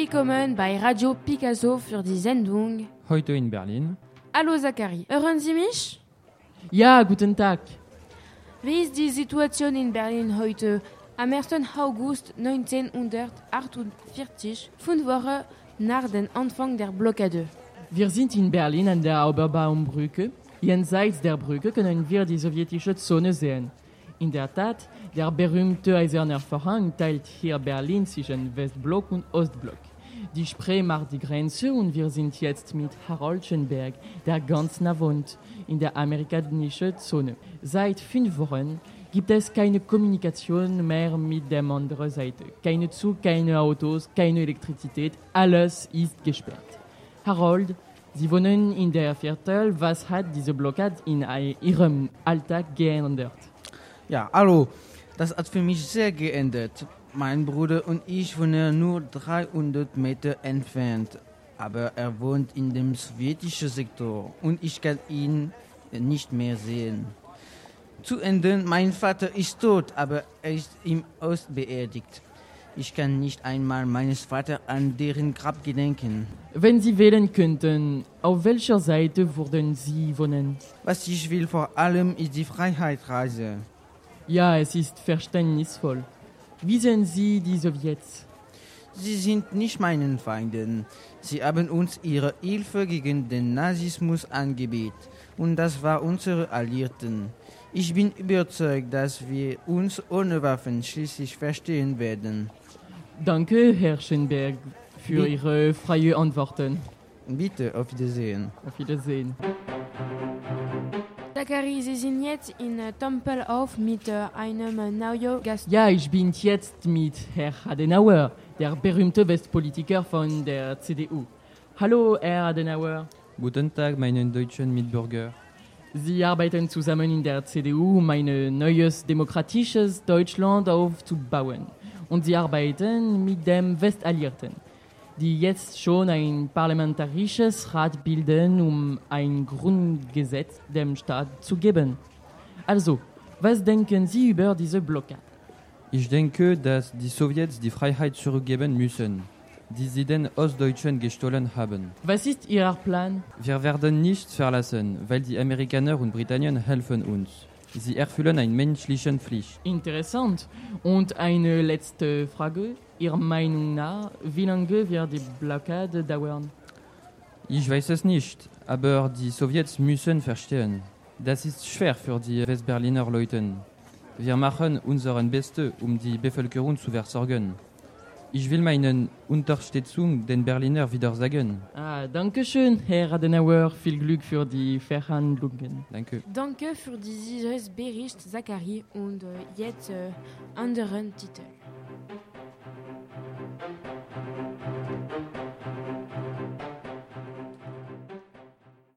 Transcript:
Willkommen bei Radio Picasso für die Sendung Heute in Berlin. Hallo Zachary, hören Sie mich? Ja, guten Tag. Wie ist die Situation in Berlin heute? Am 1. August 1948, fünf Wochen nach dem Anfang der Blockade. Wir sind in Berlin an der Oberbaumbrücke. Jenseits der Brücke können wir die sowjetische Zone sehen. In der Tat, der berühmte eiserne Vorhang teilt hier Berlin zwischen Westblock und Ostblock. Die Spree macht die Grenze und wir sind jetzt mit Harold Schönberg, der ganz nah wohnt, in der amerikanischen Zone. Seit fünf Wochen gibt es keine Kommunikation mehr mit der anderen Seite. Keine Zug, keine Autos, keine Elektrizität, alles ist gesperrt. Harold, Sie wohnen in der Viertel. Was hat diese Blockade in Ihrem Alltag geändert? Ja, hallo. Das hat für mich sehr geändert. Mein Bruder und ich wohnen nur 300 Meter entfernt. Aber er wohnt in dem sowjetischen Sektor und ich kann ihn nicht mehr sehen. Zu Ende, mein Vater ist tot, aber er ist im Ost beerdigt. Ich kann nicht einmal meines Vaters an deren Grab gedenken. Wenn Sie wählen könnten, auf welcher Seite würden Sie wohnen? Was ich will vor allem ist die Freiheitsreise. Ja, es ist verständnisvoll. Wie sehen Sie die Sowjets? Sie sind nicht meinen Feinden. Sie haben uns ihre Hilfe gegen den Nazismus angebeten. Und das war unsere Alliierten. Ich bin überzeugt, dass wir uns ohne Waffen schließlich verstehen werden. Danke, Herr Schönberg, für Ihre freie Antworten. Bitte, auf Wiedersehen. Auf Wiedersehen. Zachary, Sie sind jetzt in äh, Tempelhof mit äh, einem neuen Gast. Ja, ich bin jetzt mit Herr Adenauer, der berühmte Westpolitiker von der CDU. Hallo, Herr Adenauer. Guten Tag, meine deutschen Mitbürger. Sie arbeiten zusammen in der CDU, um ein neues demokratisches Deutschland aufzubauen. Und sie arbeiten mit dem Westalliierten, die jetzt schon ein parlamentarisches Rat bilden, um ein Grundgesetz dem Staat zu geben. Also, was denken Sie über diese Blockade? Ich denke, dass die Sowjets die Freiheit zurückgeben müssen, die sie den Ostdeutschen gestohlen haben. Was ist Ihr Plan? Wir werden nichts verlassen, weil die Amerikaner und Britannien helfen uns. Sie erfüllen eine menschliche Pflicht. Interessant. Und eine letzte Frage. Ihrer Meinung nach, wie lange wird die Blockade dauern? Ich weiß es nicht, aber die Sowjets müssen verstehen. Das ist schwer für die Westberliner Leute. Wir machen unseren Bestes, um die Bevölkerung zu versorgen. Ich will meine Unterstützung den Berliner wieder sagen. Ah, danke schön, Herr Adenauer. Viel Glück für die Verhandlungen. Danke. Danke für dieses Bericht, Zachary, und äh, jetzt äh, anderen Titel.